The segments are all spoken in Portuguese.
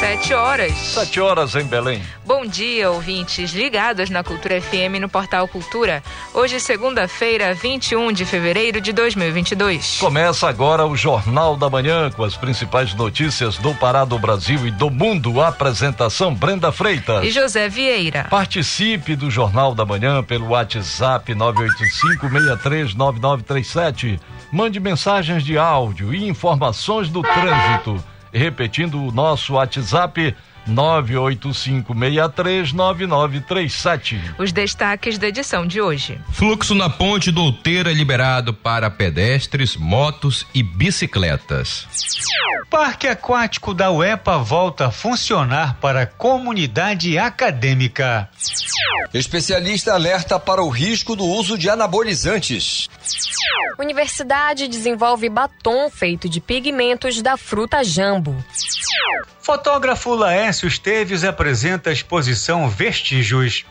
Sete horas. Sete horas em Belém. Bom dia, ouvintes ligados na Cultura FM no Portal Cultura. Hoje, segunda-feira, 21 de fevereiro de 2022. Começa agora o Jornal da Manhã com as principais notícias do Pará, do Brasil e do mundo. A apresentação Brenda Freitas e José Vieira. Participe do Jornal da Manhã pelo WhatsApp 985-639937. Mande mensagens de áudio e informações do trânsito repetindo o nosso WhatsApp 985639937. Os destaques da edição de hoje. Fluxo na ponte Douteira liberado para pedestres, motos e bicicletas. Parque aquático da UEPA volta a funcionar para a comunidade acadêmica. Especialista alerta para o risco do uso de anabolizantes. Universidade desenvolve batom feito de pigmentos da fruta jambo. Fotógrafo Laércio Esteves apresenta a exposição Vestígios.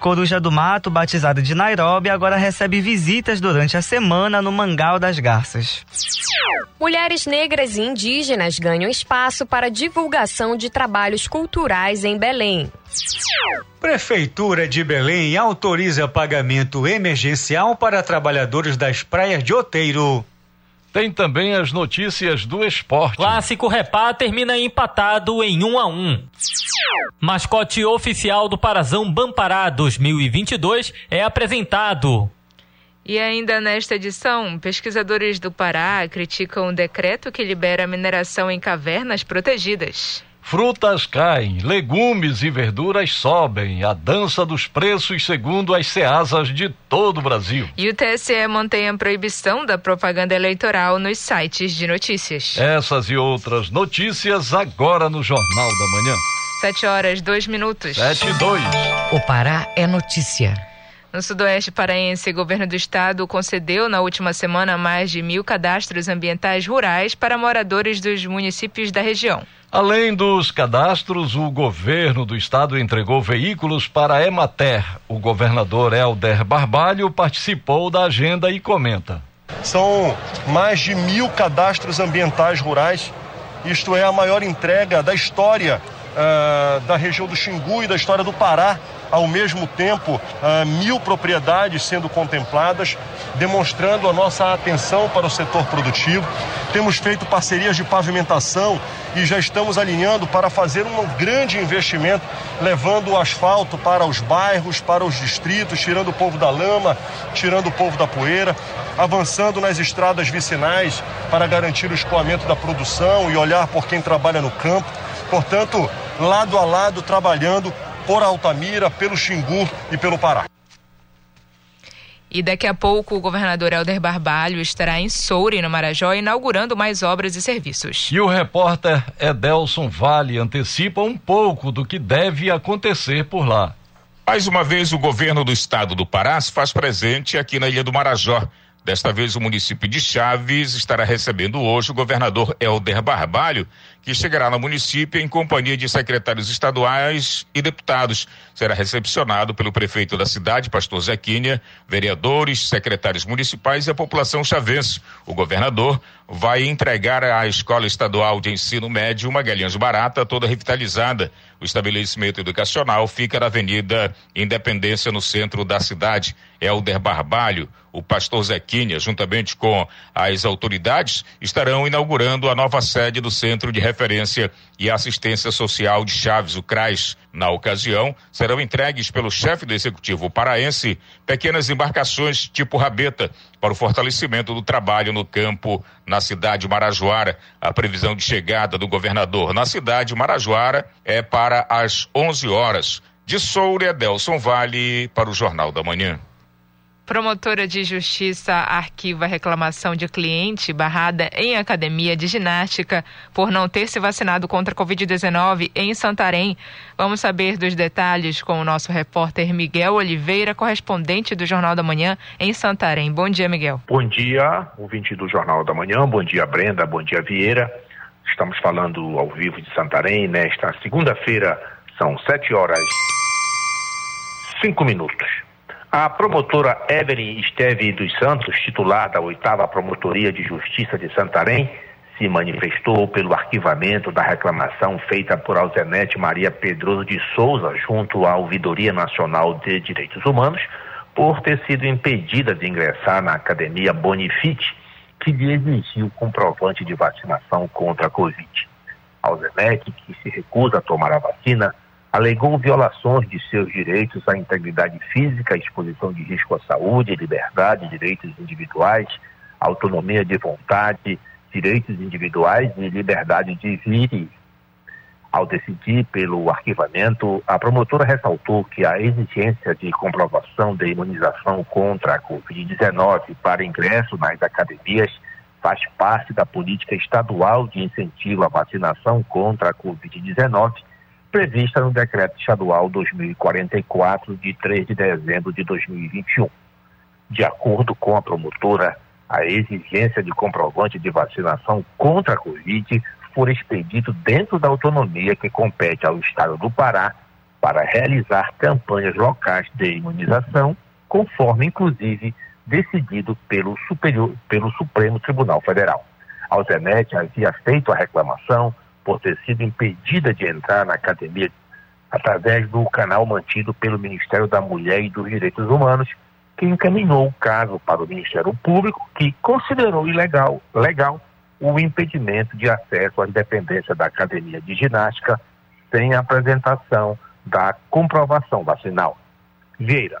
Coruja do Mato, batizada de Nairobi, agora recebe visitas durante a semana no Mangal das Garças. Mulheres negras e indígenas ganham espaço para divulgação de trabalhos culturais em Belém. Prefeitura de Belém autoriza pagamento emergencial para trabalhadores das praias de Oteiro. Tem também as notícias do esporte. Clássico Repá termina empatado em 1 a 1. Mascote oficial do Parazão Bampará 2022 é apresentado. E ainda nesta edição, pesquisadores do Pará criticam o decreto que libera a mineração em cavernas protegidas. Frutas caem, legumes e verduras sobem. A dança dos preços segundo as ceasas de todo o Brasil. E o TSE mantém a proibição da propaganda eleitoral nos sites de notícias. Essas e outras notícias agora no Jornal da Manhã. Sete horas, dois minutos. Sete e dois. O Pará é notícia. No Sudoeste Paraense, o governo do estado concedeu na última semana mais de mil cadastros ambientais rurais para moradores dos municípios da região. Além dos cadastros, o governo do estado entregou veículos para a Emater. O governador Helder Barbalho participou da agenda e comenta. São mais de mil cadastros ambientais rurais. Isto é a maior entrega da história uh, da região do Xingu e da história do Pará ao mesmo tempo uh, mil propriedades sendo contempladas, demonstrando a nossa atenção para o setor produtivo. Temos feito parcerias de pavimentação e já estamos alinhando para fazer um grande investimento, levando o asfalto para os bairros, para os distritos, tirando o povo da lama, tirando o povo da poeira, avançando nas estradas vicinais para garantir o escoamento da produção e olhar por quem trabalha no campo. Portanto, lado a lado, trabalhando por Altamira, pelo Xingu e pelo Pará. E daqui a pouco o governador Helder Barbalho estará em Soure, no Marajó, inaugurando mais obras e serviços. E o repórter Edelson Vale antecipa um pouco do que deve acontecer por lá. Mais uma vez, o governo do estado do Pará se faz presente aqui na Ilha do Marajó. Desta vez, o município de Chaves estará recebendo hoje o governador Helder Barbalho, que chegará no município em companhia de secretários estaduais e deputados. Será recepcionado pelo prefeito da cidade, pastor Zequinha, vereadores, secretários municipais e a população chavense. O governador vai entregar à Escola Estadual de Ensino Médio uma Galinhas Barata toda revitalizada. O estabelecimento educacional fica na Avenida Independência, no centro da cidade. Helder Barbalho, o pastor Zequinha, juntamente com as autoridades, estarão inaugurando a nova sede do Centro de Referência e Assistência Social de Chaves, o CRAS. Na ocasião, serão entregues pelo chefe do executivo paraense pequenas embarcações tipo rabeta para o fortalecimento do trabalho no campo na cidade de Marajoara. A previsão de chegada do governador na cidade de Marajoara é para as 11 horas. De Soura, Delson Vale, para o Jornal da Manhã. Promotora de Justiça arquiva reclamação de cliente barrada em academia de ginástica por não ter se vacinado contra a Covid-19 em Santarém. Vamos saber dos detalhes com o nosso repórter Miguel Oliveira, correspondente do Jornal da Manhã em Santarém. Bom dia, Miguel. Bom dia, ouvinte do Jornal da Manhã. Bom dia, Brenda. Bom dia, Vieira. Estamos falando ao vivo de Santarém nesta segunda-feira. São sete horas cinco minutos. A promotora Evelyn Esteve dos Santos, titular da oitava Promotoria de Justiça de Santarém, se manifestou pelo arquivamento da reclamação feita por Alzenete Maria Pedroso de Souza junto à Ouvidoria Nacional de Direitos Humanos por ter sido impedida de ingressar na Academia Bonifite, que lhe exigiu comprovante de vacinação contra a Covid. Alzenete, que se recusa a tomar a vacina, alegou violações de seus direitos à integridade física, exposição de risco à saúde, liberdade, direitos individuais, autonomia de vontade, direitos individuais e liberdade de vir. Ao decidir pelo arquivamento, a promotora ressaltou que a exigência de comprovação de imunização contra a Covid-19 para ingresso nas academias faz parte da política estadual de incentivo à vacinação contra a Covid-19, prevista no Decreto Estadual 2044, de 3 de dezembro de 2021. De acordo com a promotora, a exigência de comprovante de vacinação contra a Covid for expedito dentro da autonomia que compete ao Estado do Pará para realizar campanhas locais de imunização, conforme, inclusive, decidido pelo, superior, pelo Supremo Tribunal Federal. A Alzenete havia feito a reclamação por ter sido impedida de entrar na academia através do canal mantido pelo Ministério da Mulher e dos Direitos Humanos, que encaminhou o caso para o Ministério Público, que considerou ilegal legal o impedimento de acesso às dependências da Academia de Ginástica sem apresentação da comprovação vacinal. Vieira.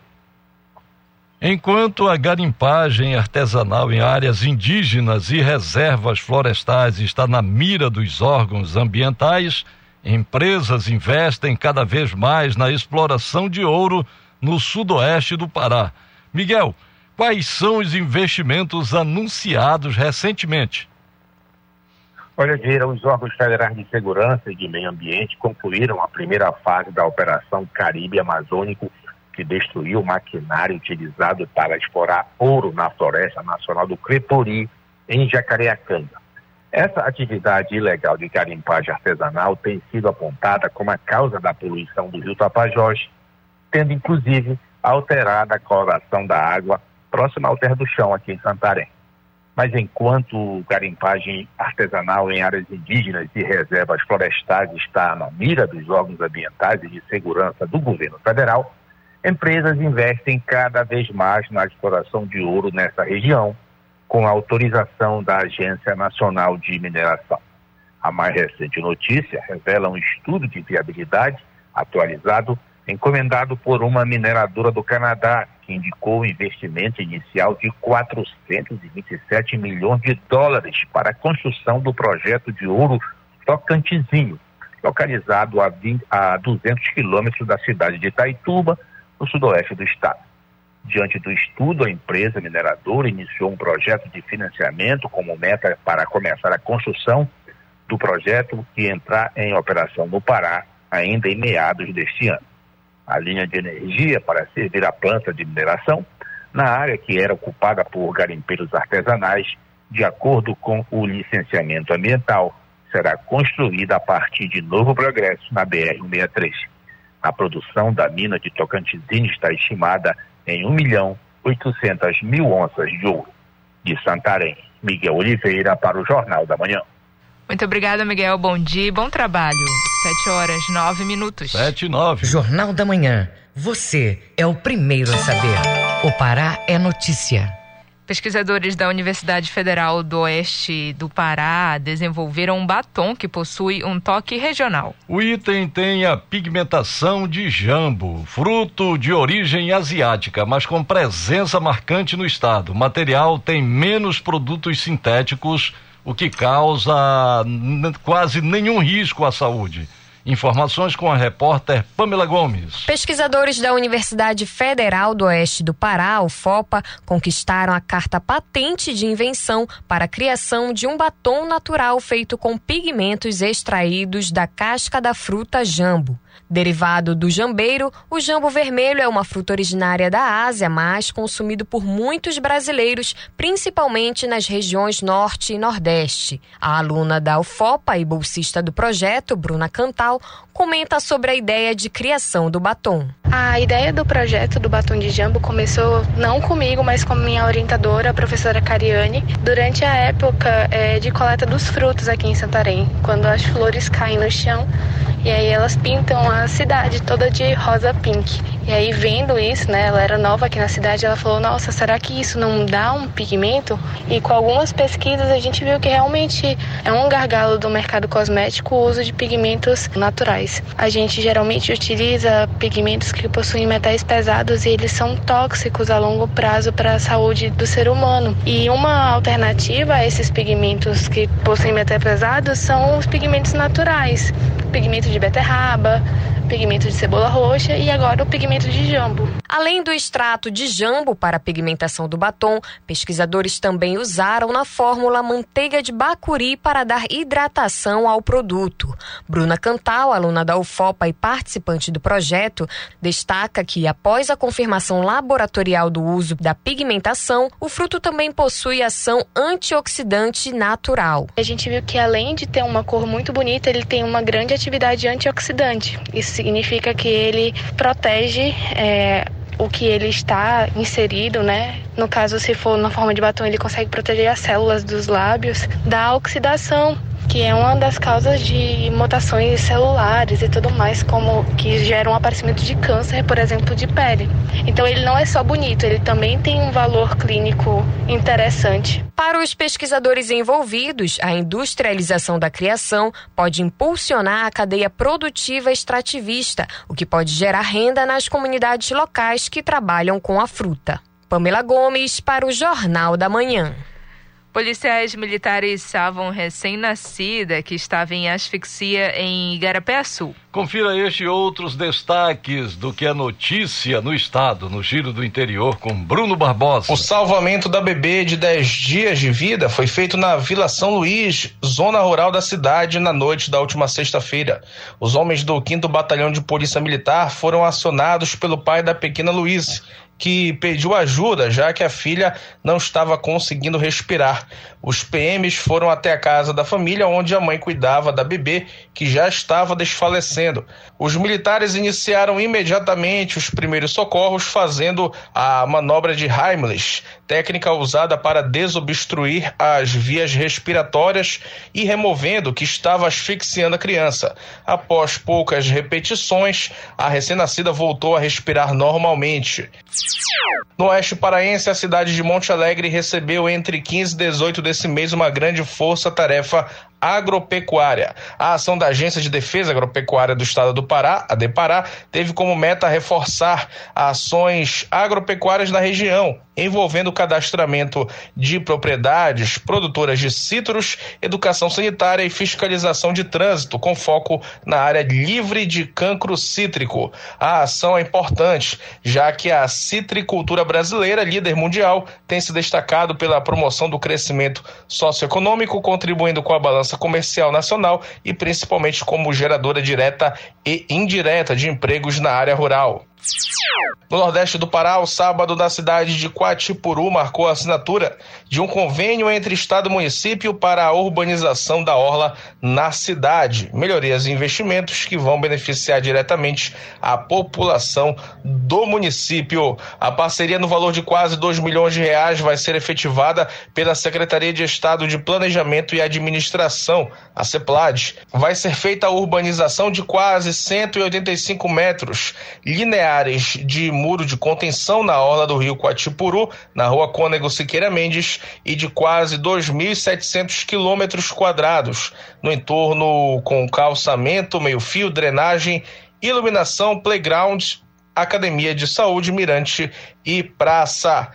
Enquanto a garimpagem artesanal em áreas indígenas e reservas florestais está na mira dos órgãos ambientais, empresas investem cada vez mais na exploração de ouro no sudoeste do Pará. Miguel, quais são os investimentos anunciados recentemente? Olha, Vieira, os órgãos federais de segurança e de meio ambiente concluíram a primeira fase da Operação Caribe Amazônico, que destruiu o maquinário utilizado para explorar ouro na Floresta Nacional do Crepori, em Jacareacanga. Essa atividade ilegal de garimpagem artesanal tem sido apontada como a causa da poluição do rio Tapajós, tendo inclusive alterado a coloração da água próxima ao terra do chão aqui em Santarém. Mas enquanto garimpagem artesanal em áreas indígenas e reservas florestais está na mira dos órgãos ambientais e de segurança do governo federal, empresas investem cada vez mais na exploração de ouro nessa região, com autorização da Agência Nacional de Mineração. A mais recente notícia revela um estudo de viabilidade atualizado encomendado por uma mineradora do Canadá, que indicou um investimento inicial de 427 milhões de dólares para a construção do projeto de ouro Tocantinzinho, localizado a, 20, a 200 quilômetros da cidade de Itaituba, no sudoeste do estado. Diante do estudo, a empresa mineradora iniciou um projeto de financiamento como meta para começar a construção do projeto que entrar em operação no Pará ainda em meados deste ano a linha de energia para servir a planta de mineração na área que era ocupada por garimpeiros artesanais, de acordo com o licenciamento ambiental, será construída a partir de Novo Progresso na BR-163. A produção da mina de Tocantins está estimada em 1 milhão 800 mil onças de ouro. De Santarém, Miguel Oliveira para o Jornal da Manhã. Muito obrigada, Miguel. Bom dia e bom trabalho. Sete horas, nove minutos. Sete e nove. Jornal da Manhã. Você é o primeiro a saber. O Pará é notícia. Pesquisadores da Universidade Federal do Oeste do Pará desenvolveram um batom que possui um toque regional. O item tem a pigmentação de jambo, fruto de origem asiática, mas com presença marcante no estado. O material tem menos produtos sintéticos o que causa quase nenhum risco à saúde. Informações com a repórter Pamela Gomes. Pesquisadores da Universidade Federal do Oeste do Pará, UFOPA, conquistaram a carta patente de invenção para a criação de um batom natural feito com pigmentos extraídos da casca da fruta jambo. Derivado do jambeiro, o jambo vermelho é uma fruta originária da Ásia, mas consumido por muitos brasileiros, principalmente nas regiões norte e nordeste. A aluna da UFOPA e bolsista do projeto, Bruna Cantal, comenta sobre a ideia de criação do batom. A ideia do projeto do batom de jambo começou não comigo, mas com minha orientadora, a professora Cariane, durante a época é, de coleta dos frutos aqui em Santarém, quando as flores caem no chão e aí elas pintam a cidade toda de rosa pink. E aí vendo isso, né, ela era nova aqui na cidade, ela falou: "Nossa, será que isso não dá um pigmento?" E com algumas pesquisas a gente viu que realmente é um gargalo do mercado cosmético o uso de pigmentos naturais. A gente geralmente utiliza pigmentos que possuem metais pesados e eles são tóxicos a longo prazo para a saúde do ser humano. E uma alternativa a esses pigmentos que possuem metais pesados são os pigmentos naturais, pigmento de beterraba, pigmento de cebola roxa e agora o pigmento de jambo. Além do extrato de jambo para a pigmentação do batom, pesquisadores também usaram na fórmula manteiga de bacuri para dar hidratação ao produto. Bruna Cantal, aluna da UFOPA e participante do projeto, destaca que após a confirmação laboratorial do uso da pigmentação, o fruto também possui ação antioxidante natural. A gente viu que além de ter uma cor muito bonita, ele tem uma grande atividade antioxidante. Isso significa que ele protege é, o que ele está inserido, né? No caso, se for na forma de batom, ele consegue proteger as células dos lábios da oxidação que é uma das causas de mutações celulares e tudo mais, como que geram o aparecimento de câncer, por exemplo, de pele. Então ele não é só bonito, ele também tem um valor clínico interessante. Para os pesquisadores envolvidos, a industrialização da criação pode impulsionar a cadeia produtiva extrativista, o que pode gerar renda nas comunidades locais que trabalham com a fruta. Pamela Gomes para o Jornal da Manhã. Policiais militares salvam recém-nascida que estava em asfixia em Igarapé-Sul. Confira este e outros destaques do que é notícia no estado, no Giro do Interior, com Bruno Barbosa. O salvamento da bebê de 10 dias de vida foi feito na Vila São Luís, zona rural da cidade, na noite da última sexta-feira. Os homens do 5 Batalhão de Polícia Militar foram acionados pelo pai da pequena Luiz que pediu ajuda, já que a filha não estava conseguindo respirar. Os PMs foram até a casa da família, onde a mãe cuidava da bebê, que já estava desfalecendo. Os militares iniciaram imediatamente os primeiros socorros, fazendo a manobra de Heimlich, técnica usada para desobstruir as vias respiratórias e removendo o que estava asfixiando a criança. Após poucas repetições, a recém-nascida voltou a respirar normalmente. No oeste paraense, a cidade de Monte Alegre recebeu entre 15 e 18 desse mês uma grande força-tarefa agropecuária. A ação da Agência de Defesa Agropecuária do Estado do Pará, a DEPARÁ, teve como meta reforçar ações agropecuárias na região, envolvendo o cadastramento de propriedades produtoras de citros, educação sanitária e fiscalização de trânsito, com foco na área livre de cancro cítrico. A ação é importante, já que a citricultura brasileira, líder mundial, tem se destacado pela promoção do crescimento socioeconômico, contribuindo com a balança comercial nacional e principalmente como geradora direta e indireta de empregos na área rural. No Nordeste do Pará, o sábado da cidade de Quatipuru marcou a assinatura de um convênio entre Estado e município para a urbanização da orla na cidade. Melhorias e investimentos que vão beneficiar diretamente a população do município. A parceria no valor de quase 2 milhões de reais vai ser efetivada pela Secretaria de Estado de Planejamento e Administração, a CEPLAD. Vai ser feita a urbanização de quase 185 metros lineares de muro de contenção na orla do rio Quatipuru, na rua Cônego Siqueira Mendes, e de quase 2.700 quilômetros quadrados, no entorno com calçamento, meio-fio, drenagem, iluminação, playground, academia de saúde, mirante e praça.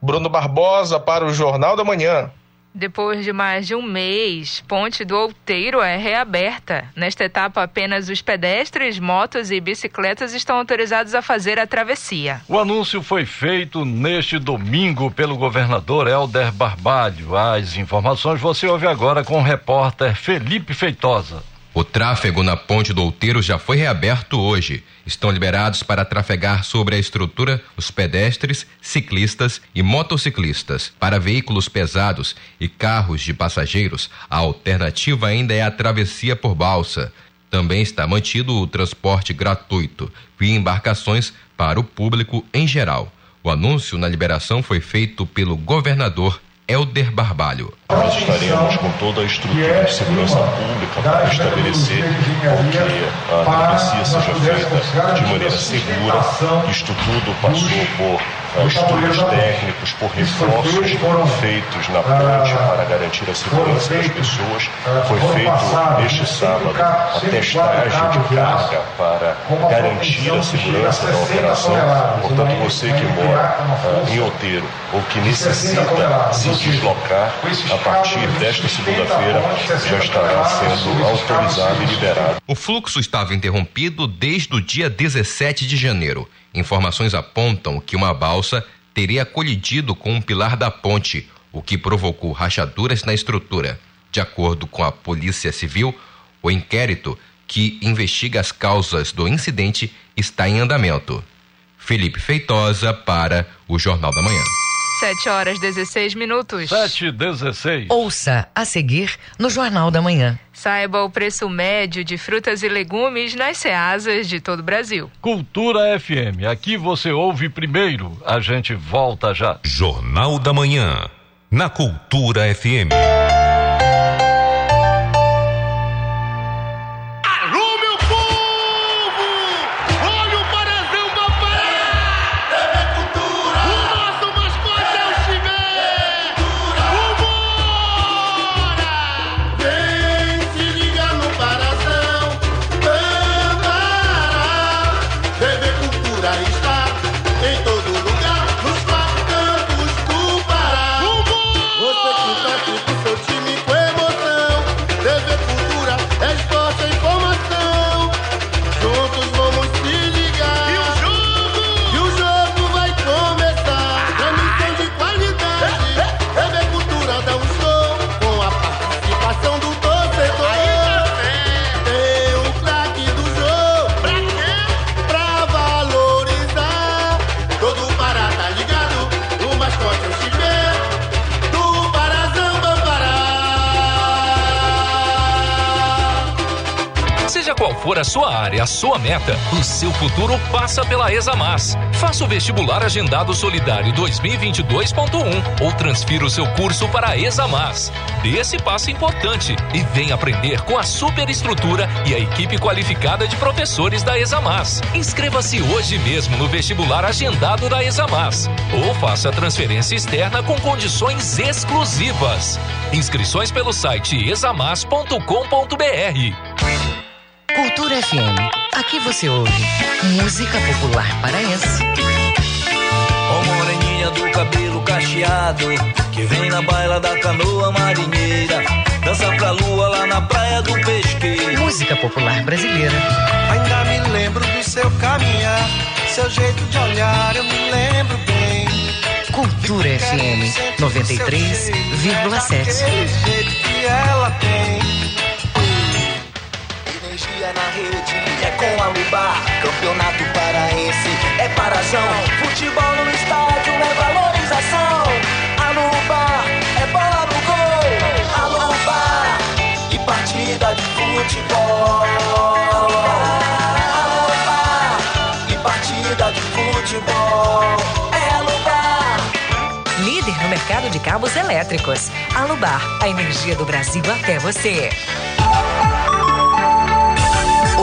Bruno Barbosa para o Jornal da Manhã. Depois de mais de um mês, Ponte do Outeiro é reaberta. Nesta etapa, apenas os pedestres, motos e bicicletas estão autorizados a fazer a travessia. O anúncio foi feito neste domingo pelo governador Helder Barbalho. As informações você ouve agora com o repórter Felipe Feitosa. O tráfego na Ponte do Outeiro já foi reaberto hoje. Estão liberados para trafegar sobre a estrutura os pedestres, ciclistas e motociclistas. Para veículos pesados e carros de passageiros, a alternativa ainda é a travessia por balsa. Também está mantido o transporte gratuito via embarcações para o público em geral. O anúncio na liberação foi feito pelo governador Helder Barbalho. Nós estaremos com toda a estrutura de segurança pública para estabelecer que a travessia seja feita de maneira segura. Isto tudo passou por uh, estudos técnicos, por reforços feitos na ponte para garantir a segurança das pessoas. Foi feito neste sábado a testagem de carga para garantir a segurança da operação. Portanto, você que mora uh, em Outeiro ou que necessita se deslocar, a partir desta segunda-feira já estará sendo autorizado e liberado. O fluxo estava interrompido desde o dia 17 de janeiro. Informações apontam que uma balsa teria colidido com um pilar da ponte, o que provocou rachaduras na estrutura. De acordo com a Polícia Civil, o inquérito que investiga as causas do incidente está em andamento. Felipe Feitosa para o Jornal da Manhã. 7 horas 16 minutos. 7 e 16. Ouça a seguir no Jornal da Manhã. Saiba o preço médio de frutas e legumes nas ceasas de todo o Brasil. Cultura FM. Aqui você ouve primeiro. A gente volta já. Jornal da Manhã. Na Cultura FM. Sua área, a sua meta, o seu futuro passa pela Examas. Faça o vestibular agendado solidário 2022.1 ou transfira o seu curso para a Examas. Dê esse passo importante e venha aprender com a superestrutura e a equipe qualificada de professores da Examas. Inscreva-se hoje mesmo no vestibular agendado da Examas ou faça transferência externa com condições exclusivas. Inscrições pelo site examas.com.br. Cultura FM. Aqui você ouve música popular paraense. Ó moreninha do cabelo cacheado, que vem na baila da canoa marinheira, dança pra lua lá na praia do pesqueiro. Música popular brasileira. Ainda me lembro do seu caminhar, seu jeito de olhar, eu me lembro bem. Cultura FM 93,7. Aquele jeito que ela tem Lubar. Campeonato paraense é parazão. Futebol no estádio é valorização. A Lubar é bola no gol. A Lubar e partida de futebol. A Lubar e partida de futebol. É a Lubar. Líder no mercado de cabos elétricos. Alubar, a energia do Brasil até você.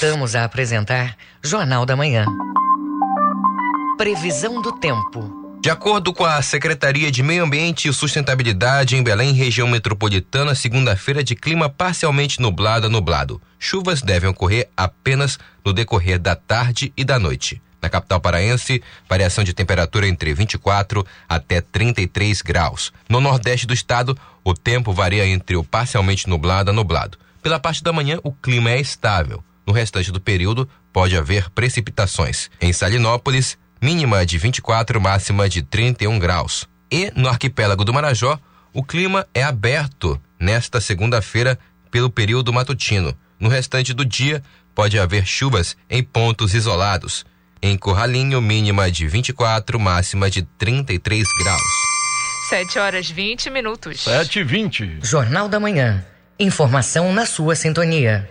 Voltamos a apresentar Jornal da Manhã. Previsão do tempo. De acordo com a Secretaria de Meio Ambiente e Sustentabilidade em Belém, região metropolitana, segunda-feira de clima parcialmente nublado a nublado. Chuvas devem ocorrer apenas no decorrer da tarde e da noite. Na capital paraense, variação de temperatura entre 24 até 33 graus. No nordeste do estado, o tempo varia entre o parcialmente nublado a nublado. Pela parte da manhã, o clima é estável. No restante do período, pode haver precipitações. Em Salinópolis, mínima de 24, máxima de 31 graus. E no arquipélago do Marajó, o clima é aberto nesta segunda-feira pelo período matutino. No restante do dia, pode haver chuvas em pontos isolados. Em Corralinho, mínima de 24, máxima de 33 graus. 7 horas 20 minutos. 7 e 20. Jornal da Manhã. Informação na sua sintonia.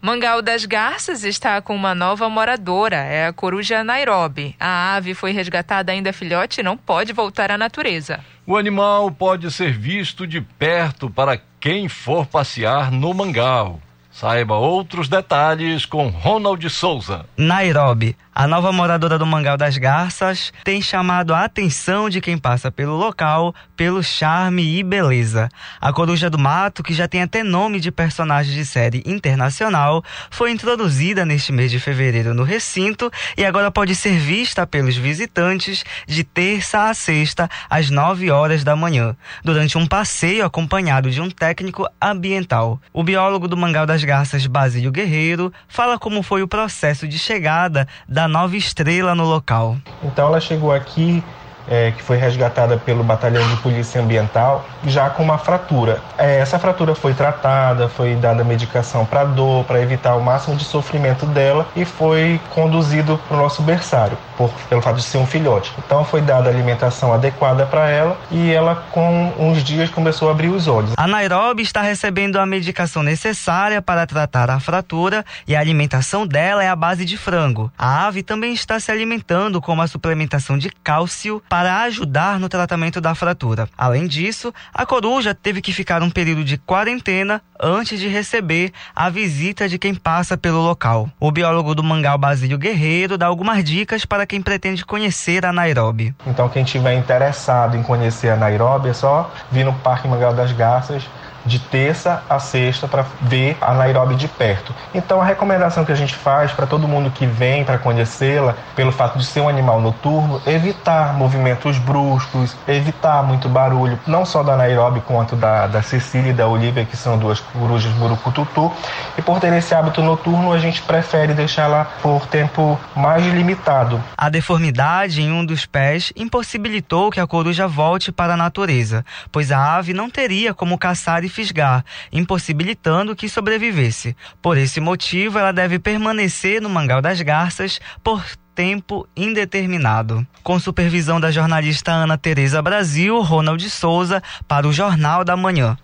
Mangal das Garças está com uma nova moradora, é a coruja Nairobi. A ave foi resgatada ainda filhote e não pode voltar à natureza. O animal pode ser visto de perto para quem for passear no mangal. Saiba outros detalhes com Ronald Souza. Nairobi, a nova moradora do Mangal das Garças, tem chamado a atenção de quem passa pelo local pelo charme e beleza. A Coruja do Mato, que já tem até nome de personagem de série internacional, foi introduzida neste mês de fevereiro no recinto e agora pode ser vista pelos visitantes de terça a sexta às 9 horas da manhã, durante um passeio acompanhado de um técnico ambiental. O biólogo do Mangal das Garças, Basílio Guerreiro, fala como foi o processo de chegada da nova estrela no local. Então ela chegou aqui é, que foi resgatada pelo Batalhão de Polícia Ambiental, já com uma fratura. É, essa fratura foi tratada, foi dada medicação para dor, para evitar o máximo de sofrimento dela e foi conduzido para o nosso berçário, por, pelo fato de ser um filhote. Então foi dada alimentação adequada para ela e ela, com uns dias, começou a abrir os olhos. A Nairobi está recebendo a medicação necessária para tratar a fratura e a alimentação dela é a base de frango. A ave também está se alimentando com uma suplementação de cálcio para para ajudar no tratamento da fratura. Além disso, a coruja teve que ficar um período de quarentena antes de receber a visita de quem passa pelo local. O biólogo do Mangal Basílio Guerreiro dá algumas dicas para quem pretende conhecer a Nairobi. Então, quem tiver interessado em conhecer a Nairobi é só vir no Parque Mangal das Garças de terça a sexta para ver a Nairobi de perto. Então a recomendação que a gente faz para todo mundo que vem para conhecê-la, pelo fato de ser um animal noturno, evitar movimentos bruscos, evitar muito barulho, não só da Nairobi quanto da, da Cecília e da Olivia, que são duas corujas murucututu. E por ter esse hábito noturno, a gente prefere deixá-la por tempo mais limitado. A deformidade em um dos pés impossibilitou que a coruja volte para a natureza, pois a ave não teria como caçar e fisgar, impossibilitando que sobrevivesse. Por esse motivo, ela deve permanecer no Mangal das Garças por tempo indeterminado. Com supervisão da jornalista Ana Tereza Brasil, Ronald Souza, para o Jornal da Manhã.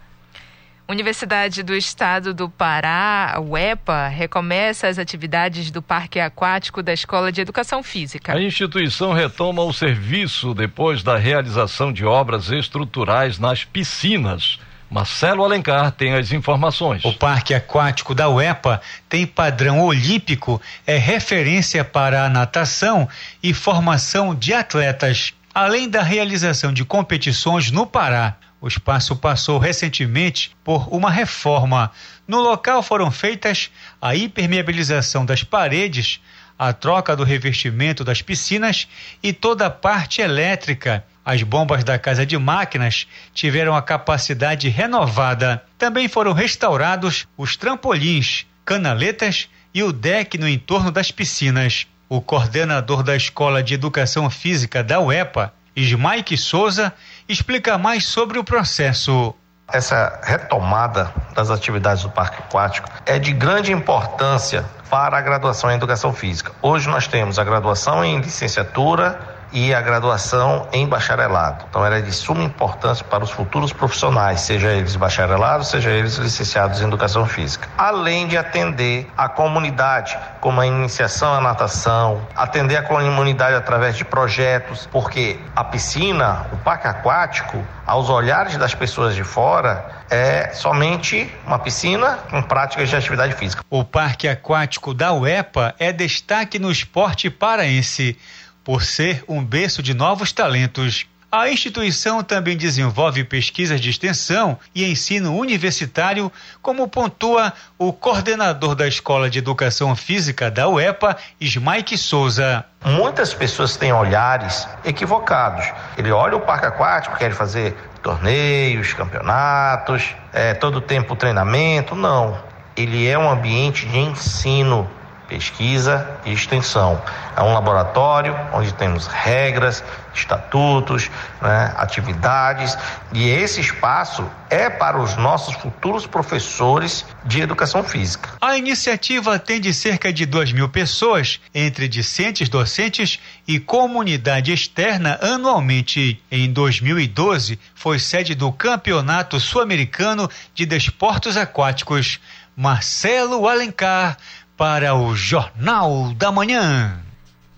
Universidade do Estado do Pará, UEPA, recomeça as atividades do Parque Aquático da Escola de Educação Física. A instituição retoma o serviço depois da realização de obras estruturais nas piscinas. Marcelo Alencar tem as informações. O Parque Aquático da UEPA tem padrão olímpico, é referência para a natação e formação de atletas. Além da realização de competições no Pará, o espaço passou recentemente por uma reforma. No local foram feitas a impermeabilização das paredes, a troca do revestimento das piscinas e toda a parte elétrica as bombas da casa de máquinas tiveram a capacidade renovada. Também foram restaurados os trampolins, canaletas e o deck no entorno das piscinas. O coordenador da Escola de Educação Física da UEPA, Ismaik Souza, explica mais sobre o processo. Essa retomada das atividades do parque aquático é de grande importância para a graduação em educação física. Hoje nós temos a graduação em licenciatura e a graduação em bacharelado. Então, era de suma importância para os futuros profissionais, seja eles bacharelados, seja eles licenciados em educação física. Além de atender a comunidade, como a iniciação à natação, atender a comunidade através de projetos, porque a piscina, o parque aquático, aos olhares das pessoas de fora, é somente uma piscina com práticas de atividade física. O parque aquático da UEPA é destaque no esporte paraense por ser um berço de novos talentos. A instituição também desenvolve pesquisas de extensão e ensino universitário, como pontua o coordenador da Escola de Educação Física da UEPA, Ismaik Souza. Muitas pessoas têm olhares equivocados. Ele olha o parque aquático, quer fazer torneios, campeonatos, é, todo tempo treinamento. Não. Ele é um ambiente de ensino pesquisa e extensão. É um laboratório onde temos regras, estatutos, né, atividades, e esse espaço é para os nossos futuros professores de educação física. A iniciativa atende cerca de 2 mil pessoas, entre discentes, docentes e comunidade externa anualmente. Em 2012, foi sede do Campeonato Sul-Americano de Desportos Aquáticos. Marcelo Alencar para o Jornal da Manhã.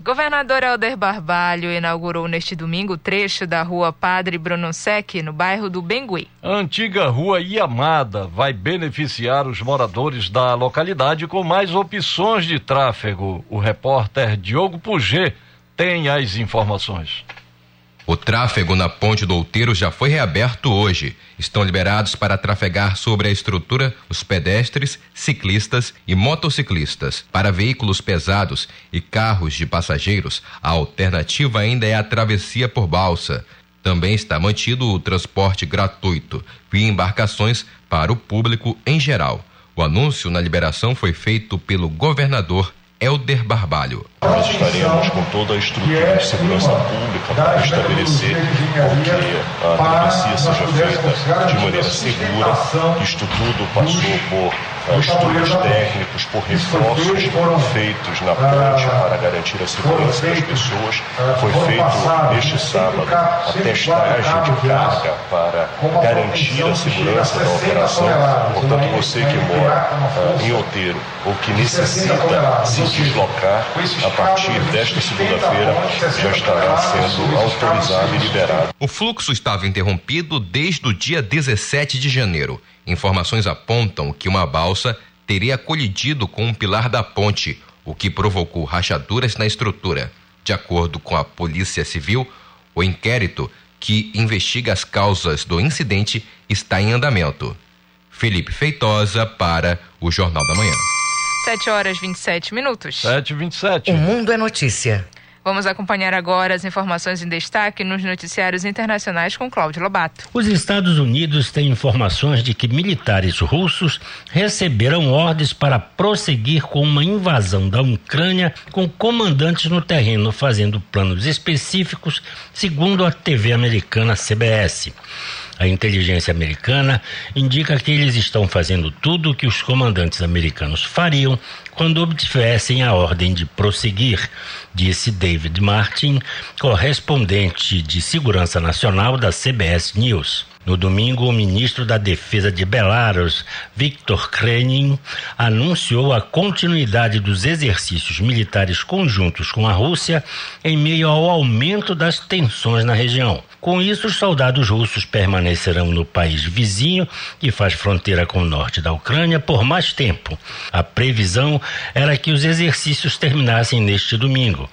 Governador Helder Barbalho inaugurou neste domingo o trecho da rua Padre Bruno Sec, no bairro do Bengui. A antiga rua Iamada vai beneficiar os moradores da localidade com mais opções de tráfego. O repórter Diogo Puget tem as informações. O tráfego na Ponte do Outeiro já foi reaberto hoje. Estão liberados para trafegar sobre a estrutura os pedestres, ciclistas e motociclistas. Para veículos pesados e carros de passageiros, a alternativa ainda é a travessia por balsa. Também está mantido o transporte gratuito via embarcações para o público em geral. O anúncio na liberação foi feito pelo governador Helder Barbalho. Nós estaremos com toda a estrutura de segurança pública para estabelecer que a travessia seja feita de maneira segura. Isto tudo passou por uh, estudos técnicos, por reforços feitos na ponte para garantir a segurança das pessoas. Foi feito neste sábado a testagem de carga para garantir a segurança da operação. Portanto, você que mora uh, em Outeiro ou que necessita se deslocar a partir desta segunda-feira já estará sendo autorizado e liberado. O fluxo estava interrompido desde o dia 17 de janeiro. Informações apontam que uma balsa teria colidido com um pilar da ponte, o que provocou rachaduras na estrutura. De acordo com a Polícia Civil, o inquérito que investiga as causas do incidente está em andamento. Felipe Feitosa para o Jornal da Manhã. 7 horas 27 minutos. 7 e 27. O mundo é notícia. Vamos acompanhar agora as informações em destaque nos noticiários internacionais com Cláudio Lobato. Os Estados Unidos têm informações de que militares russos receberam ordens para prosseguir com uma invasão da Ucrânia com comandantes no terreno fazendo planos específicos, segundo a TV americana CBS. A inteligência americana indica que eles estão fazendo tudo o que os comandantes americanos fariam quando obtivessem a ordem de prosseguir, disse David Martin, correspondente de Segurança Nacional da CBS News. No domingo, o ministro da Defesa de Belarus, Viktor Krenin, anunciou a continuidade dos exercícios militares conjuntos com a Rússia em meio ao aumento das tensões na região. Com isso, os soldados russos permanecerão no país vizinho, que faz fronteira com o norte da Ucrânia, por mais tempo. A previsão era que os exercícios terminassem neste domingo.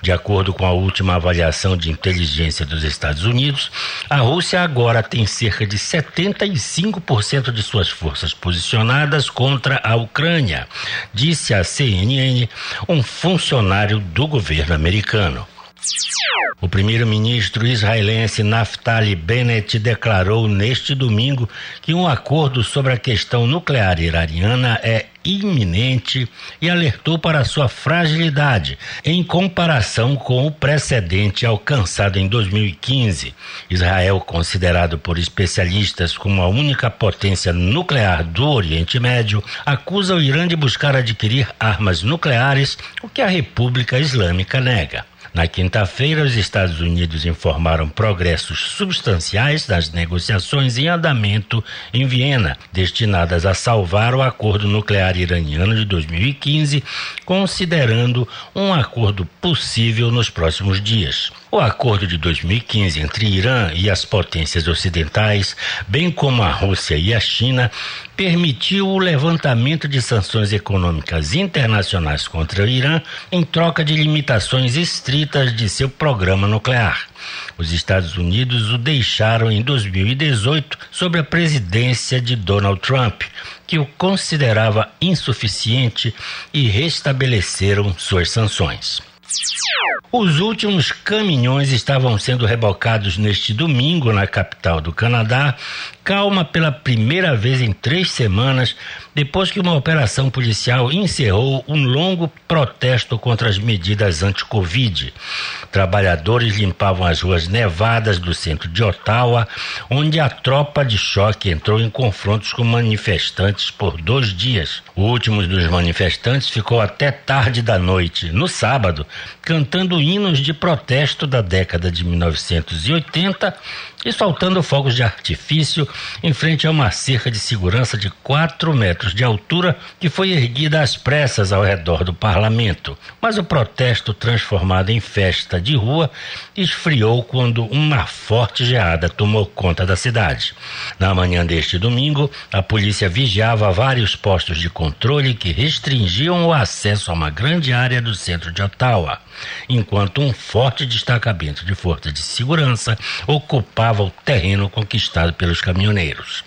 De acordo com a última avaliação de inteligência dos Estados Unidos, a Rússia agora tem cerca de 75% de suas forças posicionadas contra a Ucrânia, disse a CNN um funcionário do governo americano. O primeiro-ministro israelense Naftali Bennett declarou neste domingo que um acordo sobre a questão nuclear iraniana é iminente e alertou para sua fragilidade em comparação com o precedente alcançado em 2015. Israel, considerado por especialistas como a única potência nuclear do Oriente Médio, acusa o Irã de buscar adquirir armas nucleares, o que a República Islâmica nega. Na quinta-feira, os Estados Unidos informaram progressos substanciais das negociações em andamento em Viena, destinadas a salvar o acordo nuclear iraniano de 2015, considerando um acordo possível nos próximos dias. O acordo de 2015 entre Irã e as potências ocidentais, bem como a Rússia e a China, permitiu o levantamento de sanções econômicas internacionais contra o Irã em troca de limitações estritas de seu programa nuclear. Os Estados Unidos o deixaram em 2018 sob a presidência de Donald Trump, que o considerava insuficiente e restabeleceram suas sanções. Os últimos caminhões estavam sendo rebocados neste domingo na capital do Canadá, calma pela primeira vez em três semanas, depois que uma operação policial encerrou um longo protesto contra as medidas anti-Covid. Trabalhadores limpavam as ruas nevadas do centro de Ottawa, onde a tropa de choque entrou em confrontos com manifestantes por dois dias. O último dos manifestantes ficou até tarde da noite, no sábado, cantando hinos de protesto da década de 1980 e soltando fogos de artifício em frente a uma cerca de segurança de 4 metros de altura que foi erguida às pressas ao redor do parlamento. Mas o protesto, transformado em festa de rua, esfriou quando uma forte geada tomou conta da cidade. Na manhã deste domingo, a polícia vigiava vários postos de controle que restringiam o acesso a uma grande área do centro de Ottawa, enquanto um forte destacamento de forças de segurança ocupava o terreno conquistado pelos caminhoneiros.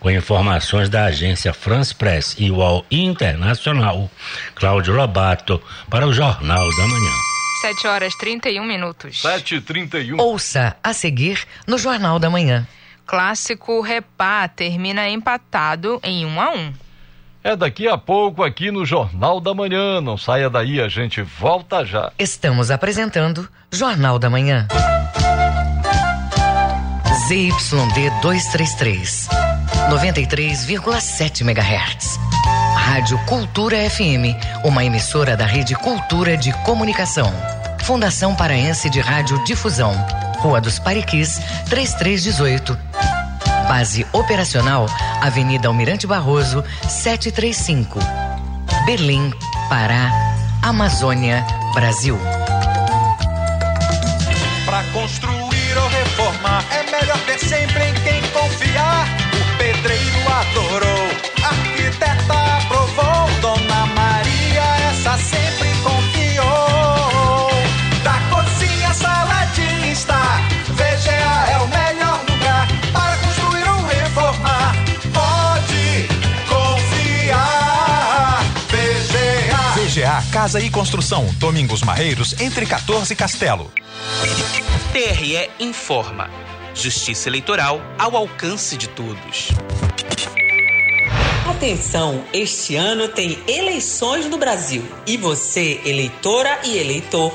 Com informações da agência France Press e UOL Internacional, Cláudio Lobato para o Jornal da Manhã. 7 horas 31 minutos. 7 31 Ouça a seguir no Jornal da Manhã. Clássico Repá termina empatado em 1 a 1. É daqui a pouco aqui no Jornal da Manhã. Não saia daí, a gente volta já. Estamos apresentando Jornal da Manhã. ZYD 233, 93,7 MHz. Rádio Cultura FM, uma emissora da Rede Cultura de Comunicação. Fundação Paraense de Rádio Difusão. Rua dos Pariquis, 3318. Base operacional, Avenida Almirante Barroso, 735. Berlim, Pará, Amazônia, Brasil. Para construir ou reformar, é melhor ter sempre em quem confiar. Casa e Construção, Domingos Marreiros, entre 14 e Castelo. TRE informa. Justiça Eleitoral ao alcance de todos. Atenção, este ano tem eleições no Brasil e você, eleitora e eleitor,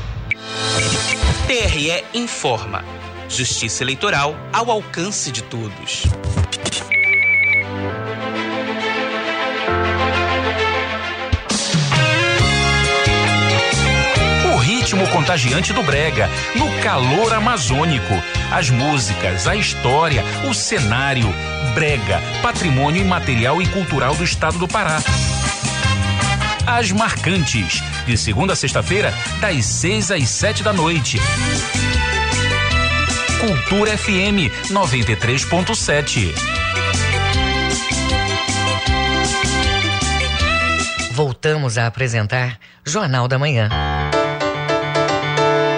TRE informa. Justiça Eleitoral ao alcance de todos. O ritmo contagiante do Brega, no calor amazônico. As músicas, a história, o cenário. Brega, patrimônio imaterial e cultural do estado do Pará. As Marcantes, de segunda a sexta-feira, das seis às sete da noite. Cultura FM 93.7. Voltamos a apresentar Jornal da Manhã.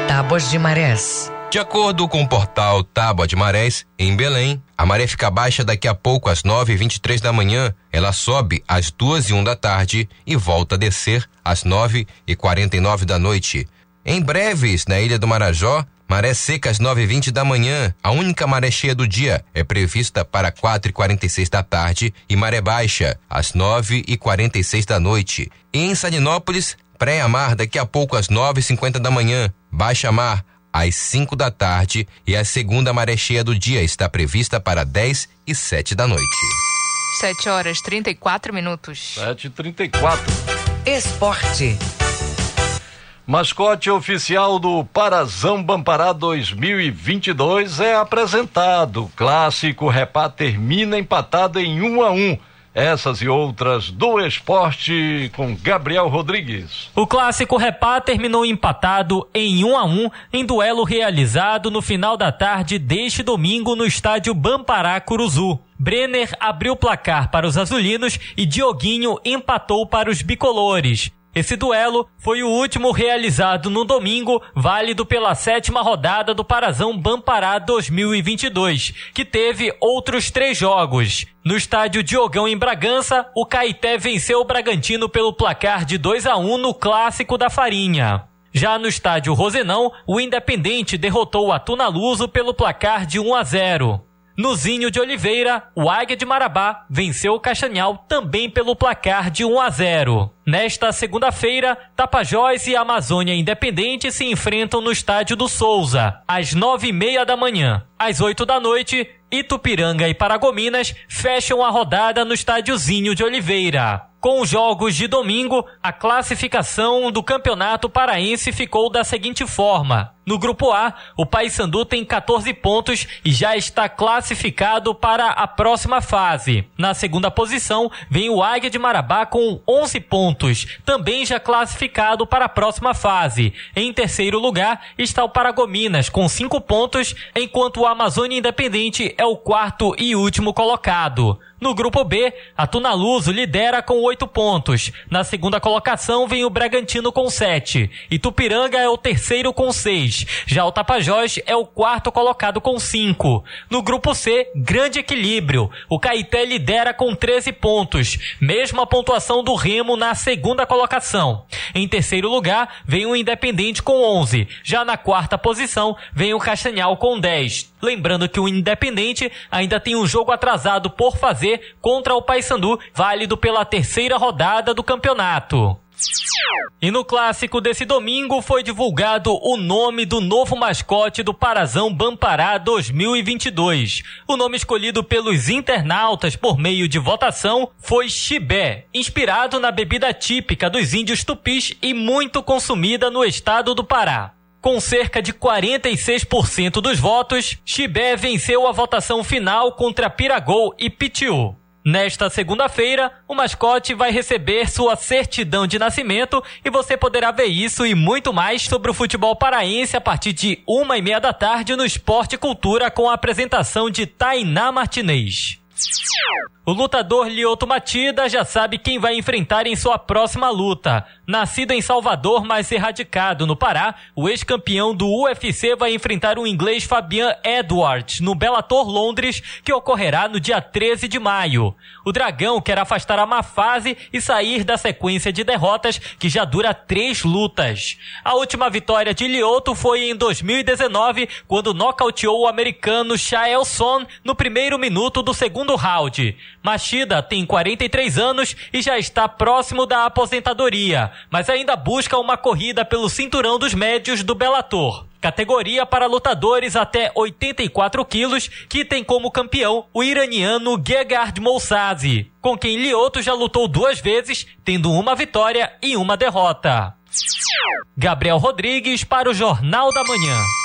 Tábuas de Marés. De acordo com o portal Tábua de Marés, em Belém, a maré fica baixa daqui a pouco às 9h23 da manhã. Ela sobe às duas e um da tarde e volta a descer às 9 e 49 da noite. Em breves, na Ilha do Marajó, Maré seca às 9h20 da manhã. A única maré cheia do dia é prevista para 4h46 da tarde e maré baixa às 9h46 da noite. E em Salinópolis, pré-mar daqui a pouco às 9h50 da manhã. Baixa mar às 5 da tarde e a segunda maré cheia do dia está prevista para 10 e 7 da noite. 7 horas 34 minutos. 7 e 34 Esporte. Mascote oficial do Parazão Bampará 2022 é apresentado. Clássico Repá termina empatado em 1 um a 1. Um. Essas e outras do esporte com Gabriel Rodrigues. O clássico Repá terminou empatado em 1 um a 1 em duelo realizado no final da tarde deste domingo no estádio Bampará Curuzu. Brenner abriu o placar para os azulinos e Dioguinho empatou para os bicolores. Esse duelo foi o último realizado no domingo, válido pela sétima rodada do Parazão Bampará 2022, que teve outros três jogos. No estádio Diogão em Bragança, o Caeté venceu o Bragantino pelo placar de 2 a 1 no Clássico da Farinha. Já no estádio Rosenão, o Independente derrotou o Atuna Luso pelo placar de 1 a 0. No Zinho de Oliveira, o Águia de Marabá venceu o Castanhal também pelo placar de 1 a 0. Nesta segunda-feira, Tapajós e Amazônia Independente se enfrentam no estádio do Souza, às nove e meia da manhã. Às oito da noite, Itupiranga e Paragominas fecham a rodada no estádiozinho de Oliveira. Com os jogos de domingo, a classificação do Campeonato Paraense ficou da seguinte forma: no grupo A, o Paysandu tem 14 pontos e já está classificado para a próxima fase. Na segunda posição, vem o Águia de Marabá com 11 pontos, também já classificado para a próxima fase. Em terceiro lugar está o Paragominas com 5 pontos, enquanto o Amazônia Independente é o quarto e último colocado. No grupo B, a Tunaluso lidera com oito pontos. Na segunda colocação vem o Bragantino com sete. E Tupiranga é o terceiro com seis. Já o Tapajós é o quarto colocado com cinco. No grupo C, grande equilíbrio. O Caeté lidera com 13 pontos. Mesma pontuação do Remo na segunda colocação. Em terceiro lugar, vem o Independente com 11. Já na quarta posição, vem o Castanhal com 10. Lembrando que o Independente ainda tem um jogo atrasado por fazer contra o Paysandu, válido pela terceira rodada do campeonato. E no clássico desse domingo foi divulgado o nome do novo mascote do Parazão Bampará 2022. O nome escolhido pelos internautas por meio de votação foi Chibé, inspirado na bebida típica dos índios tupis e muito consumida no estado do Pará. Com cerca de 46% dos votos, Chibé venceu a votação final contra Piragol e Pitiu. Nesta segunda-feira, o mascote vai receber sua certidão de nascimento e você poderá ver isso e muito mais sobre o futebol paraense a partir de uma e meia da tarde no Esporte Cultura com a apresentação de Tainá Martinez. O lutador Lioto Matida já sabe quem vai enfrentar em sua próxima luta. Nascido em Salvador, mas erradicado no Pará, o ex-campeão do UFC vai enfrentar o inglês Fabian Edwards no Bellator Londres, que ocorrerá no dia 13 de maio. O Dragão quer afastar a má fase e sair da sequência de derrotas que já dura três lutas. A última vitória de Lioto foi em 2019, quando nocauteou o americano Chaelson no primeiro minuto do segundo round. Machida tem 43 anos e já está próximo da aposentadoria, mas ainda busca uma corrida pelo cinturão dos médios do Bellator. Categoria para lutadores até 84 quilos, que tem como campeão o iraniano Gegard Moussazi, com quem Lioto já lutou duas vezes, tendo uma vitória e uma derrota. Gabriel Rodrigues para o Jornal da Manhã.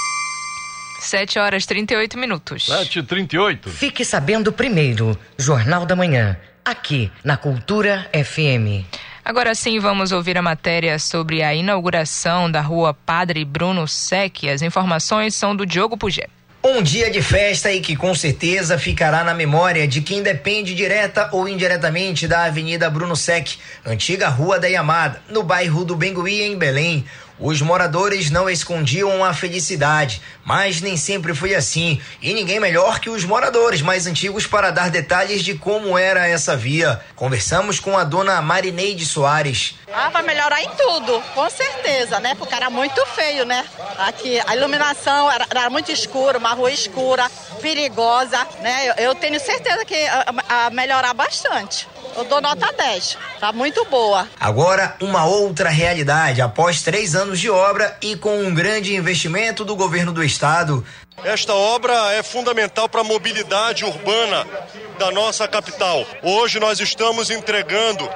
7 horas 38 minutos. 7 e 38 Fique sabendo primeiro, Jornal da Manhã, aqui na Cultura FM. Agora sim, vamos ouvir a matéria sobre a inauguração da rua Padre Bruno Sec. As informações são do Diogo Pugé. Um dia de festa e que com certeza ficará na memória de quem depende direta ou indiretamente da Avenida Bruno Sec, antiga Rua da Yamada, no bairro do Bengui, em Belém. Os moradores não escondiam a felicidade, mas nem sempre foi assim. E ninguém melhor que os moradores mais antigos para dar detalhes de como era essa via. Conversamos com a dona Marineide Soares. Ah, vai melhorar em tudo, com certeza, né? Porque era muito feio, né? Aqui a iluminação era, era muito escura, uma rua escura, perigosa, né? Eu, eu tenho certeza que a, a melhorar bastante. Eu dou nota 10. Tá muito boa. Agora, uma outra realidade. Após três anos de obra e com um grande investimento do governo do estado. Esta obra é fundamental para a mobilidade urbana da nossa capital. Hoje nós estamos entregando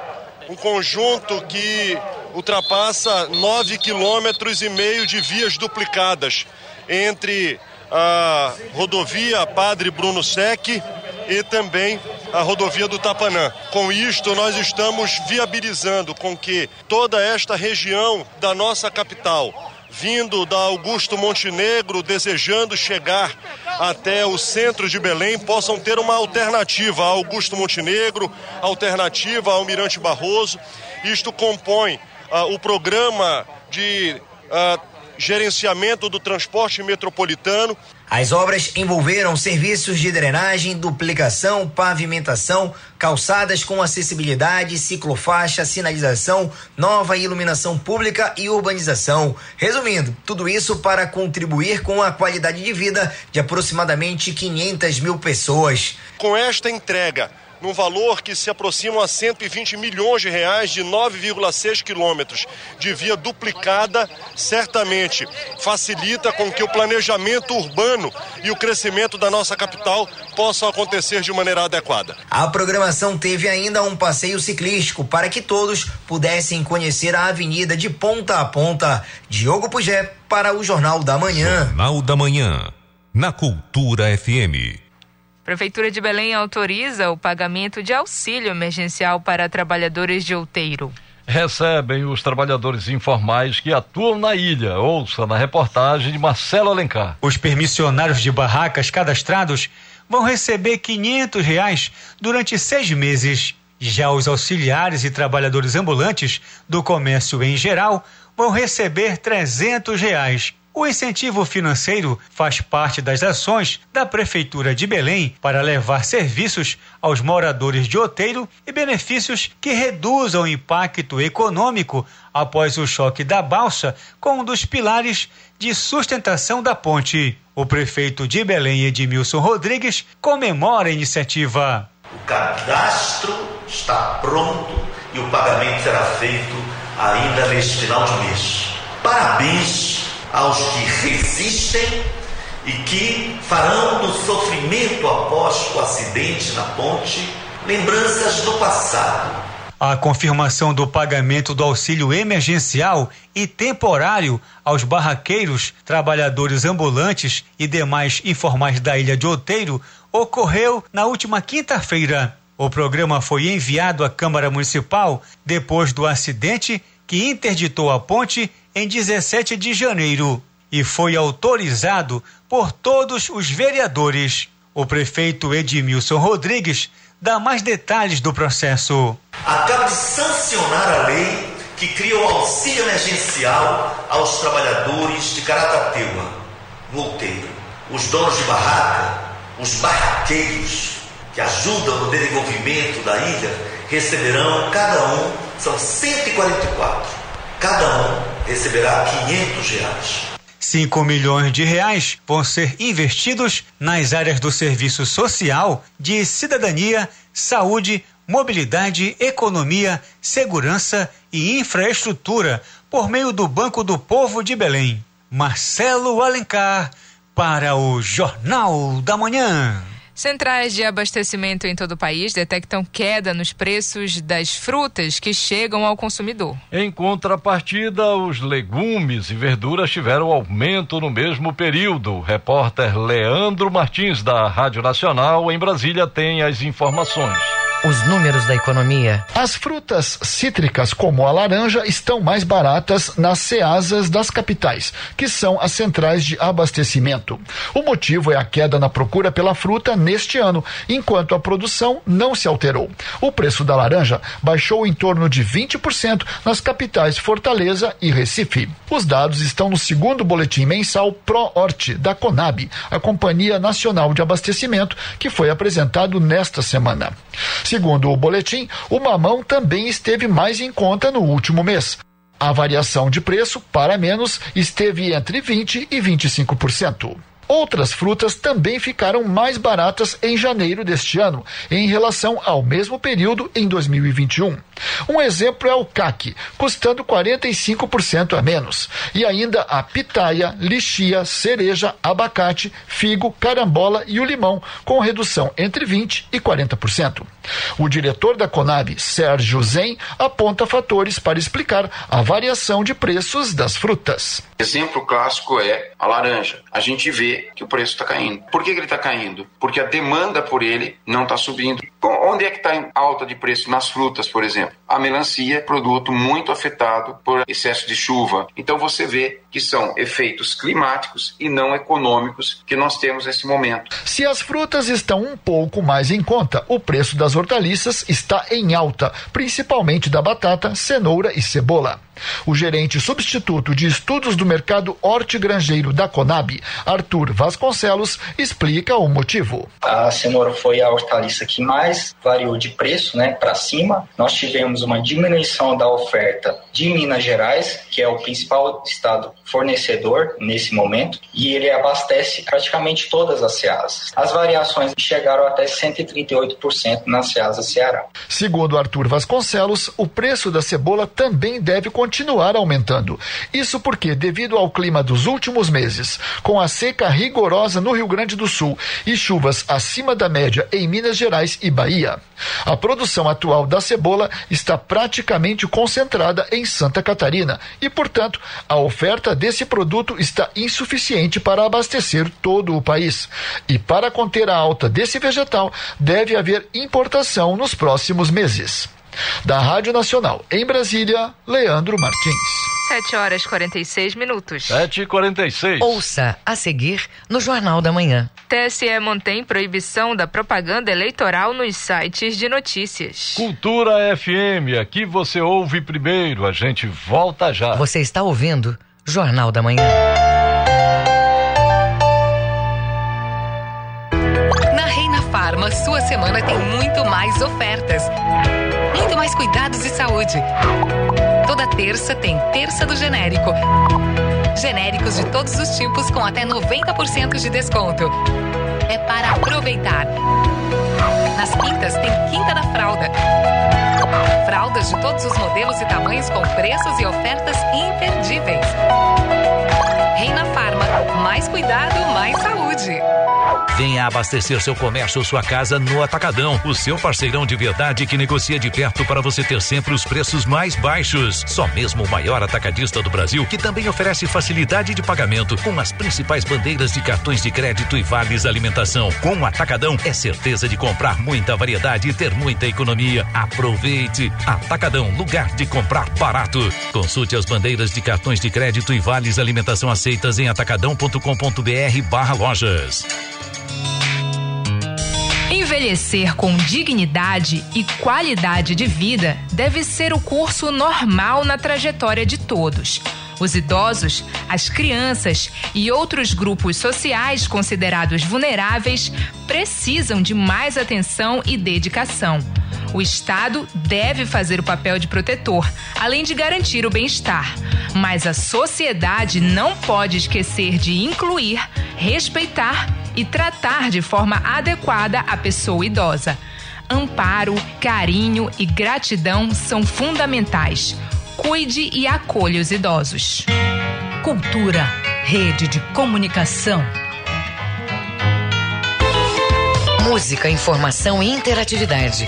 um conjunto que ultrapassa 9 quilômetros e meio de vias duplicadas entre a rodovia Padre Bruno Sec e também a rodovia do Tapanã. Com isto, nós estamos viabilizando com que toda esta região da nossa capital, vindo da Augusto Montenegro, desejando chegar até o centro de Belém, possam ter uma alternativa a Augusto Montenegro, alternativa ao Almirante Barroso. Isto compõe uh, o programa de uh, gerenciamento do transporte metropolitano. As obras envolveram serviços de drenagem, duplicação, pavimentação, calçadas com acessibilidade, ciclofaixa, sinalização, nova iluminação pública e urbanização. Resumindo, tudo isso para contribuir com a qualidade de vida de aproximadamente 500 mil pessoas. Com esta entrega, num valor que se aproxima a 120 milhões de reais de 9,6 quilômetros de via duplicada, certamente facilita com que o planejamento urbano e o crescimento da nossa capital possam acontecer de maneira adequada. A programação teve ainda um passeio ciclístico para que todos pudessem conhecer a avenida de ponta a ponta. Diogo Pugé para o Jornal da Manhã. Jornal da Manhã, na Cultura FM. Prefeitura de Belém autoriza o pagamento de auxílio emergencial para trabalhadores de outeiro. Recebem os trabalhadores informais que atuam na ilha. Ouça na reportagem de Marcelo Alencar. Os permissionários de barracas cadastrados vão receber quinhentos reais durante seis meses. Já os auxiliares e trabalhadores ambulantes do comércio em geral vão receber trezentos reais. O incentivo financeiro faz parte das ações da Prefeitura de Belém para levar serviços aos moradores de Oteiro e benefícios que reduzam o impacto econômico após o choque da balsa com um dos pilares de sustentação da ponte. O prefeito de Belém, Edmilson Rodrigues, comemora a iniciativa. O cadastro está pronto e o pagamento será feito ainda neste final de mês. Parabéns aos que resistem e que farão do sofrimento após o acidente na ponte lembranças do passado. A confirmação do pagamento do auxílio emergencial e temporário aos barraqueiros, trabalhadores ambulantes e demais informais da ilha de Outeiro ocorreu na última quinta-feira. O programa foi enviado à Câmara Municipal depois do acidente que interditou a ponte em 17 de janeiro e foi autorizado por todos os vereadores. O prefeito Edmilson Rodrigues dá mais detalhes do processo. Acaba de sancionar a lei que cria o auxílio emergencial aos trabalhadores de Caratateuá, Volteiro. Os donos de barraca, os barraqueiros que ajudam no desenvolvimento da ilha, receberão cada um, são 144 cada um receberá 500 reais. 5 milhões de reais vão ser investidos nas áreas do serviço social, de cidadania, saúde, mobilidade, economia, segurança e infraestrutura por meio do Banco do Povo de Belém. Marcelo Alencar para o Jornal da Manhã. Centrais de abastecimento em todo o país detectam queda nos preços das frutas que chegam ao consumidor. Em contrapartida, os legumes e verduras tiveram aumento no mesmo período. Repórter Leandro Martins, da Rádio Nacional, em Brasília, tem as informações. Os números da economia. As frutas cítricas, como a laranja, estão mais baratas nas ceasas das capitais, que são as centrais de abastecimento. O motivo é a queda na procura pela fruta neste ano, enquanto a produção não se alterou. O preço da laranja baixou em torno de 20% nas capitais Fortaleza e Recife. Os dados estão no segundo boletim mensal Pro-Horte da Conab, a Companhia Nacional de Abastecimento, que foi apresentado nesta semana. Segundo o boletim, o mamão também esteve mais em conta no último mês. A variação de preço, para menos, esteve entre 20% e 25%. Outras frutas também ficaram mais baratas em janeiro deste ano, em relação ao mesmo período em 2021. Um exemplo é o caque, custando 45% a menos. E ainda a pitaia, lixia, cereja, abacate, figo, carambola e o limão, com redução entre 20% e 40%. O diretor da Conab, Sérgio Zen, aponta fatores para explicar a variação de preços das frutas. Exemplo clássico é a laranja. A gente vê que o preço está caindo. Por que, que ele está caindo? Porque a demanda por ele não está subindo. Onde é que está alta de preço? Nas frutas, por exemplo. A melancia é produto muito afetado por excesso de chuva. Então você vê que são efeitos climáticos e não econômicos que nós temos nesse momento. Se as frutas estão um pouco mais em conta, o preço das hortaliças está em alta, principalmente da batata, cenoura e cebola. O gerente substituto de estudos do mercado hortigranjeiro da Conab, Arthur Vasconcelos, explica o motivo. A cenoura foi a hortaliça que mais variou de preço, né, para cima. Nós tivemos uma diminuição da oferta de Minas Gerais, que é o principal estado fornecedor nesse momento, e ele abastece praticamente todas as ceasas. As variações chegaram até 138% nas ceasas Ceará. Segundo Arthur Vasconcelos, o preço da cebola também deve continuar aumentando. Isso porque, devido ao clima dos últimos meses, com a seca rigorosa no Rio Grande do Sul e chuvas acima da média em Minas Gerais e Bahia, a produção atual da cebola está praticamente concentrada em Santa Catarina e, portanto, a oferta desse produto está insuficiente para abastecer todo o país. E para conter a alta desse vegetal, deve haver importação nos próximos meses. Da Rádio Nacional em Brasília, Leandro Martins. 7 horas 46 minutos. 7 e 46 Ouça a seguir no Jornal da Manhã. TSE mantém proibição da propaganda eleitoral nos sites de notícias. Cultura FM, aqui você ouve primeiro, a gente volta já. Você está ouvindo Jornal da Manhã. Farma, sua semana tem muito mais ofertas. Muito mais cuidados de saúde. Toda terça tem Terça do Genérico. Genéricos de todos os tipos com até 90% de desconto. É para aproveitar. Nas quintas tem Quinta da Fralda. Fraldas de todos os modelos e tamanhos com preços e ofertas imperdíveis. Reina Farma, mais cuidado, mais saúde. Venha abastecer seu comércio ou sua casa no Atacadão, o seu parceirão de verdade que negocia de perto para você ter sempre os preços mais baixos. Só mesmo o maior atacadista do Brasil, que também oferece facilidade de pagamento com as principais bandeiras de cartões de crédito e vales alimentação. Com o Atacadão é certeza de comprar muita variedade e ter muita economia. Aproveite! Atacadão, lugar de comprar barato. Consulte as bandeiras de cartões de crédito e vales alimentação aceitas em atacadão.com.br barra lojas. Envelhecer com dignidade e qualidade de vida deve ser o curso normal na trajetória de todos. Os idosos, as crianças e outros grupos sociais considerados vulneráveis precisam de mais atenção e dedicação. O Estado deve fazer o papel de protetor, além de garantir o bem-estar. Mas a sociedade não pode esquecer de incluir, respeitar e tratar de forma adequada a pessoa idosa. Amparo, carinho e gratidão são fundamentais. Cuide e acolha os idosos. Cultura, rede de comunicação. Música, informação e interatividade.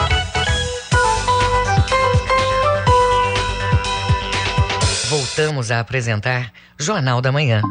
Voltamos a apresentar Jornal da Manhã.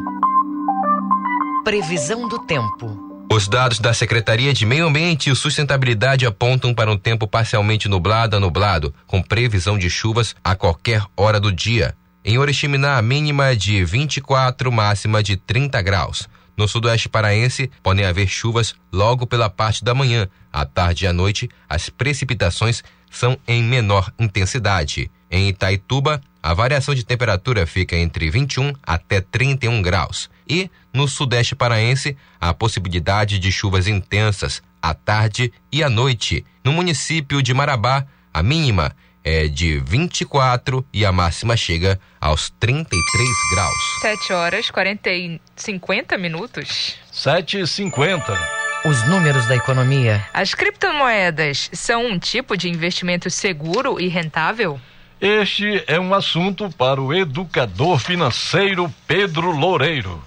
Previsão do tempo. Os dados da Secretaria de Meio Ambiente e Sustentabilidade apontam para um tempo parcialmente nublado a nublado, com previsão de chuvas a qualquer hora do dia. Em Oriximiná, a mínima de 24, máxima de 30 graus. No sudoeste paraense, podem haver chuvas logo pela parte da manhã. À tarde e à noite, as precipitações são em menor intensidade. Em Itaituba, a variação de temperatura fica entre 21 até 31 graus. E, no sudeste paraense, a possibilidade de chuvas intensas à tarde e à noite. No município de Marabá, a mínima é de 24 e a máxima chega aos 33 graus. 7 horas 40 e 50 minutos. 7 e 50. Os números da economia. As criptomoedas são um tipo de investimento seguro e rentável? Este é um assunto para o educador financeiro Pedro Loureiro.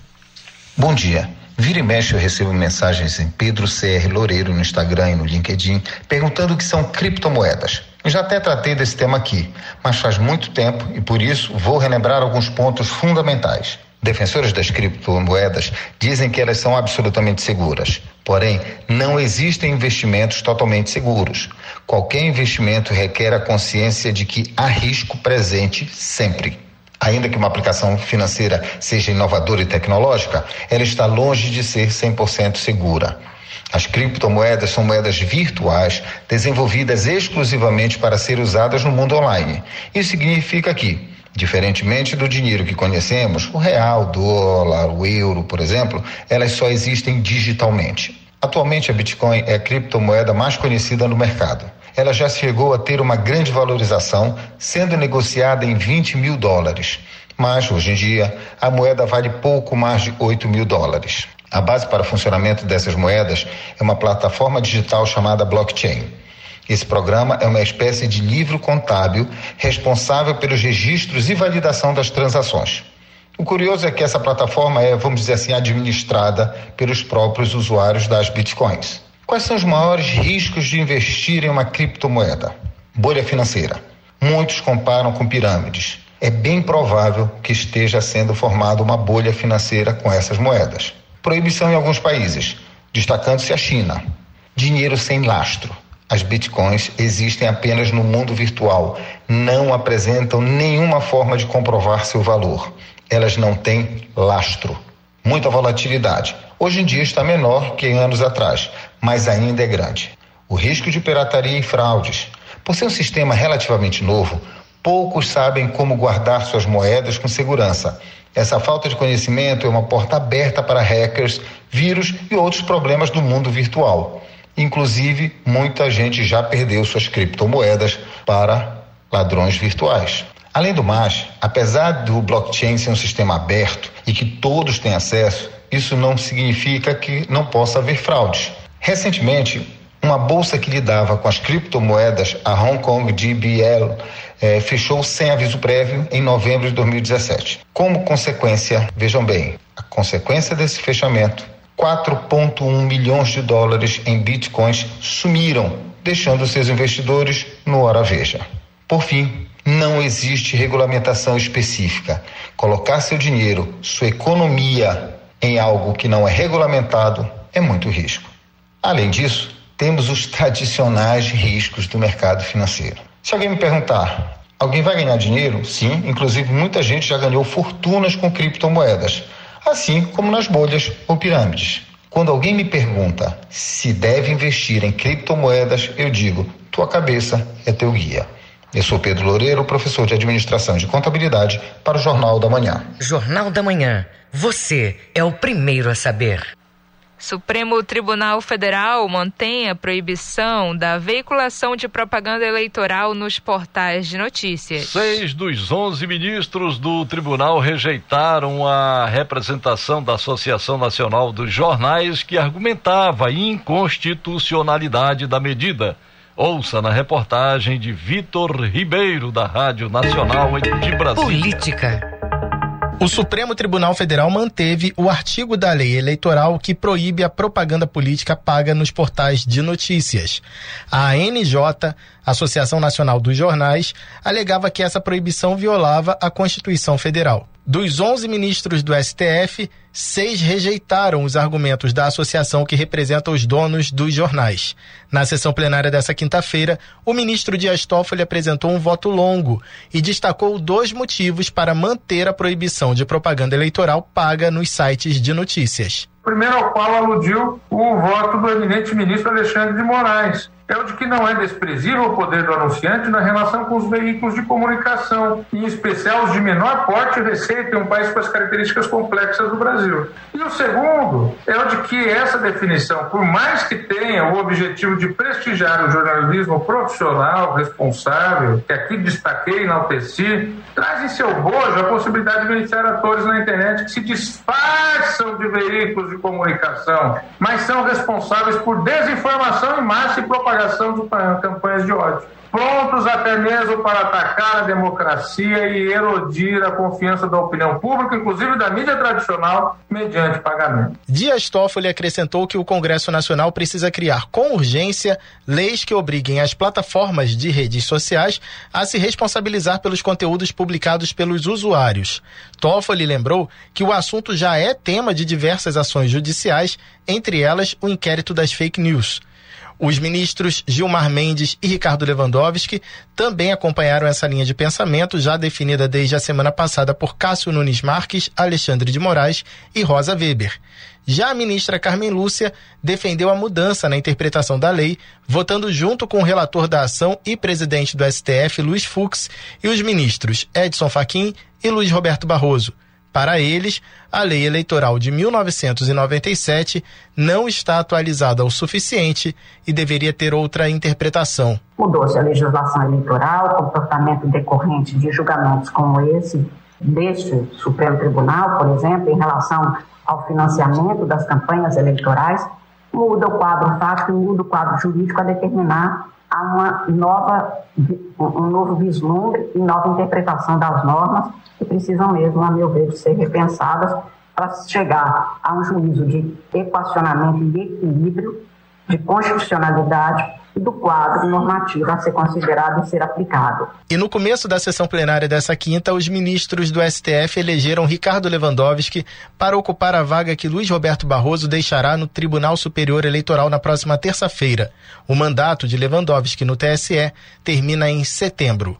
Bom dia. Vira e mexe eu recebo mensagens em Pedro CR Loureiro no Instagram e no LinkedIn perguntando o que são criptomoedas. Eu já até tratei desse tema aqui, mas faz muito tempo e por isso vou relembrar alguns pontos fundamentais. Defensores das criptomoedas dizem que elas são absolutamente seguras. Porém, não existem investimentos totalmente seguros. Qualquer investimento requer a consciência de que há risco presente sempre. Ainda que uma aplicação financeira seja inovadora e tecnológica, ela está longe de ser 100% segura. As criptomoedas são moedas virtuais desenvolvidas exclusivamente para ser usadas no mundo online. Isso significa que Diferentemente do dinheiro que conhecemos, o real, o dólar, o euro, por exemplo, elas só existem digitalmente. Atualmente, a Bitcoin é a criptomoeda mais conhecida no mercado. Ela já chegou a ter uma grande valorização, sendo negociada em 20 mil dólares. Mas, hoje em dia, a moeda vale pouco mais de 8 mil dólares. A base para o funcionamento dessas moedas é uma plataforma digital chamada blockchain. Esse programa é uma espécie de livro contábil responsável pelos registros e validação das transações. O curioso é que essa plataforma é, vamos dizer assim, administrada pelos próprios usuários das bitcoins. Quais são os maiores riscos de investir em uma criptomoeda? Bolha financeira. Muitos comparam com pirâmides. É bem provável que esteja sendo formada uma bolha financeira com essas moedas. Proibição em alguns países, destacando-se a China. Dinheiro sem lastro. As bitcoins existem apenas no mundo virtual, não apresentam nenhuma forma de comprovar seu valor. Elas não têm lastro. Muita volatilidade. Hoje em dia está menor que anos atrás, mas ainda é grande. O risco de pirataria e fraudes. Por ser um sistema relativamente novo, poucos sabem como guardar suas moedas com segurança. Essa falta de conhecimento é uma porta aberta para hackers, vírus e outros problemas do mundo virtual. Inclusive, muita gente já perdeu suas criptomoedas para ladrões virtuais. Além do mais, apesar do blockchain ser um sistema aberto e que todos têm acesso, isso não significa que não possa haver fraudes. Recentemente, uma bolsa que lidava com as criptomoedas, a Hong Kong GBL, eh, fechou sem aviso prévio em novembro de 2017. Como consequência, vejam bem, a consequência desse fechamento 4,1 milhões de dólares em bitcoins sumiram, deixando seus investidores no hora veja. Por fim, não existe regulamentação específica. Colocar seu dinheiro, sua economia em algo que não é regulamentado é muito risco. Além disso, temos os tradicionais riscos do mercado financeiro. Se alguém me perguntar, alguém vai ganhar dinheiro? Sim, inclusive muita gente já ganhou fortunas com criptomoedas assim como nas bolhas ou pirâmides. Quando alguém me pergunta se deve investir em criptomoedas, eu digo: tua cabeça é teu guia. Eu sou Pedro Loureiro, professor de Administração de Contabilidade, para o Jornal da Manhã. Jornal da Manhã. Você é o primeiro a saber. Supremo Tribunal Federal mantém a proibição da veiculação de propaganda eleitoral nos portais de notícias. Seis dos onze ministros do tribunal rejeitaram a representação da Associação Nacional dos Jornais que argumentava a inconstitucionalidade da medida. Ouça na reportagem de Vitor Ribeiro, da Rádio Nacional de Brasília. Política. O Supremo Tribunal Federal manteve o artigo da lei eleitoral que proíbe a propaganda política paga nos portais de notícias. A ANJ, Associação Nacional dos Jornais, alegava que essa proibição violava a Constituição Federal. Dos 11 ministros do STF, seis rejeitaram os argumentos da associação que representa os donos dos jornais. Na sessão plenária dessa quinta-feira, o ministro Dias Toffoli apresentou um voto longo e destacou dois motivos para manter a proibição de propaganda eleitoral paga nos sites de notícias. Primeiro ao qual aludiu o voto do eminente ministro Alexandre de Moraes, é o de que não é desprezível o poder do anunciante na relação com os veículos de comunicação, em especial os de menor porte e receita em um país com as características complexas do Brasil. E o segundo é o de que essa definição, por mais que tenha o objetivo de prestigiar o jornalismo profissional, responsável, que aqui destaquei e enalteci, traz em seu bojo a possibilidade de beneficiar atores na internet que se disfarçam de veículos de comunicação, mas são responsáveis por desinformação em massa e propaganda propagação de campanhas de ódio. Prontos até mesmo para atacar a democracia e erodir a confiança da opinião pública, inclusive da mídia tradicional, mediante pagamento. Dias Toffoli acrescentou que o Congresso Nacional precisa criar com urgência leis que obriguem as plataformas de redes sociais a se responsabilizar pelos conteúdos publicados pelos usuários. Toffoli lembrou que o assunto já é tema de diversas ações judiciais, entre elas o inquérito das fake news. Os ministros Gilmar Mendes e Ricardo Lewandowski também acompanharam essa linha de pensamento, já definida desde a semana passada por Cássio Nunes Marques, Alexandre de Moraes e Rosa Weber. Já a ministra Carmen Lúcia defendeu a mudança na interpretação da lei, votando junto com o relator da ação e presidente do STF, Luiz Fux, e os ministros Edson Fachin e Luiz Roberto Barroso. Para eles, a lei eleitoral de 1997 não está atualizada o suficiente e deveria ter outra interpretação. Mudou-se a legislação eleitoral, comportamento decorrente de julgamentos como esse deste Supremo Tribunal, por exemplo, em relação ao financiamento das campanhas eleitorais, muda o quadro fático e muda o quadro jurídico a determinar a uma nova, um novo vislumbre e nova interpretação das normas que precisam mesmo, a meu ver, ser repensadas para chegar a um juízo de equacionamento e equilíbrio, de constitucionalidade do quadro normativo a ser considerado e ser aplicado. E no começo da sessão plenária dessa quinta, os ministros do STF elegeram Ricardo Lewandowski para ocupar a vaga que Luiz Roberto Barroso deixará no Tribunal Superior Eleitoral na próxima terça-feira. O mandato de Lewandowski no TSE termina em setembro.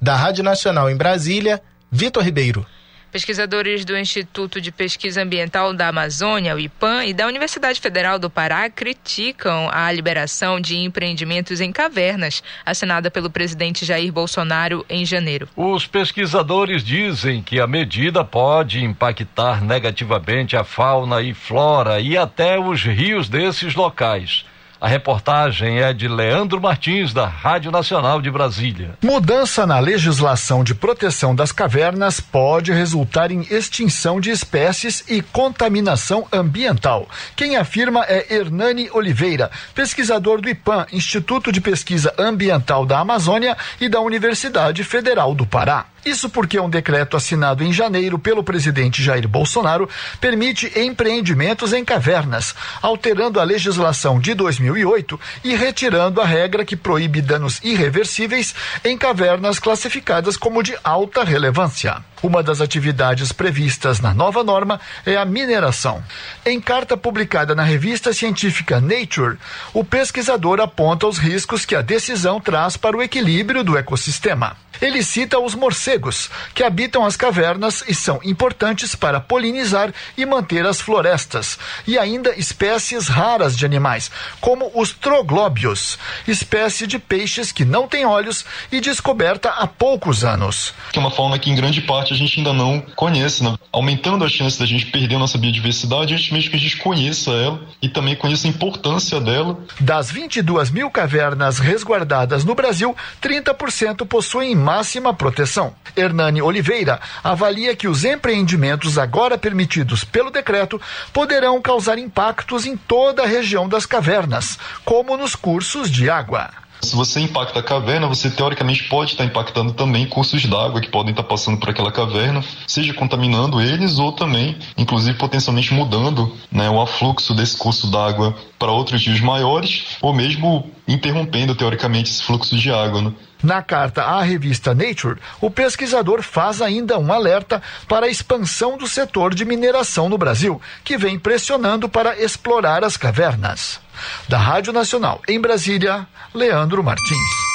Da Rádio Nacional em Brasília, Vitor Ribeiro. Pesquisadores do Instituto de Pesquisa Ambiental da Amazônia, o IPAM, e da Universidade Federal do Pará criticam a liberação de empreendimentos em cavernas, assinada pelo presidente Jair Bolsonaro em janeiro. Os pesquisadores dizem que a medida pode impactar negativamente a fauna e flora e até os rios desses locais. A reportagem é de Leandro Martins, da Rádio Nacional de Brasília. Mudança na legislação de proteção das cavernas pode resultar em extinção de espécies e contaminação ambiental. Quem afirma é Hernani Oliveira, pesquisador do IPAM, Instituto de Pesquisa Ambiental da Amazônia e da Universidade Federal do Pará. Isso porque um decreto assinado em janeiro pelo presidente Jair Bolsonaro permite empreendimentos em cavernas, alterando a legislação de 2008 e retirando a regra que proíbe danos irreversíveis em cavernas classificadas como de alta relevância. Uma das atividades previstas na nova norma é a mineração. Em carta publicada na revista científica Nature, o pesquisador aponta os riscos que a decisão traz para o equilíbrio do ecossistema. Ele cita os morcegos, que habitam as cavernas e são importantes para polinizar e manter as florestas, e ainda espécies raras de animais, como os troglóbios, espécie de peixes que não têm olhos e descoberta há poucos anos. É uma fauna que em grande parte a gente ainda não conhece, né? aumentando a chance da gente perder a nossa biodiversidade antes mesmo que a gente conheça ela e também conheça a importância dela. Das 22 mil cavernas resguardadas no Brasil, 30% possuem máxima proteção. Hernani Oliveira avalia que os empreendimentos agora permitidos pelo decreto poderão causar impactos em toda a região das cavernas, como nos cursos de água Se você impacta a caverna, você teoricamente pode estar impactando também cursos d'água que podem estar passando por aquela caverna, seja contaminando eles ou também, inclusive, potencialmente mudando né, o afluxo desse curso d'água para outros rios maiores, ou mesmo interrompendo, teoricamente, esse fluxo de água. Né? Na carta à revista Nature, o pesquisador faz ainda um alerta para a expansão do setor de mineração no Brasil, que vem pressionando para explorar as cavernas. Da Rádio Nacional em Brasília, Leandro Martins.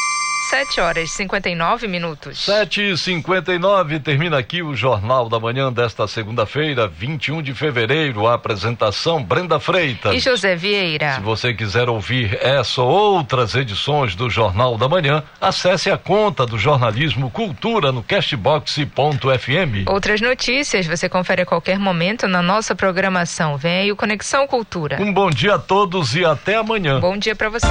7 horas e 59 minutos. 7 e 59 termina aqui o Jornal da Manhã desta segunda-feira, 21 de fevereiro. A apresentação Brenda Freitas. E José Vieira. Se você quiser ouvir essa ou outras edições do Jornal da Manhã, acesse a conta do Jornalismo Cultura no castbox.fm. Outras notícias você confere a qualquer momento na nossa programação. Vem aí o Conexão Cultura. Um bom dia a todos e até amanhã. Bom dia para você.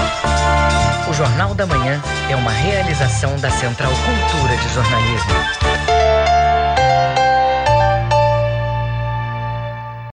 O Jornal da Manhã é uma realização da Central Cultura de Jornalismo.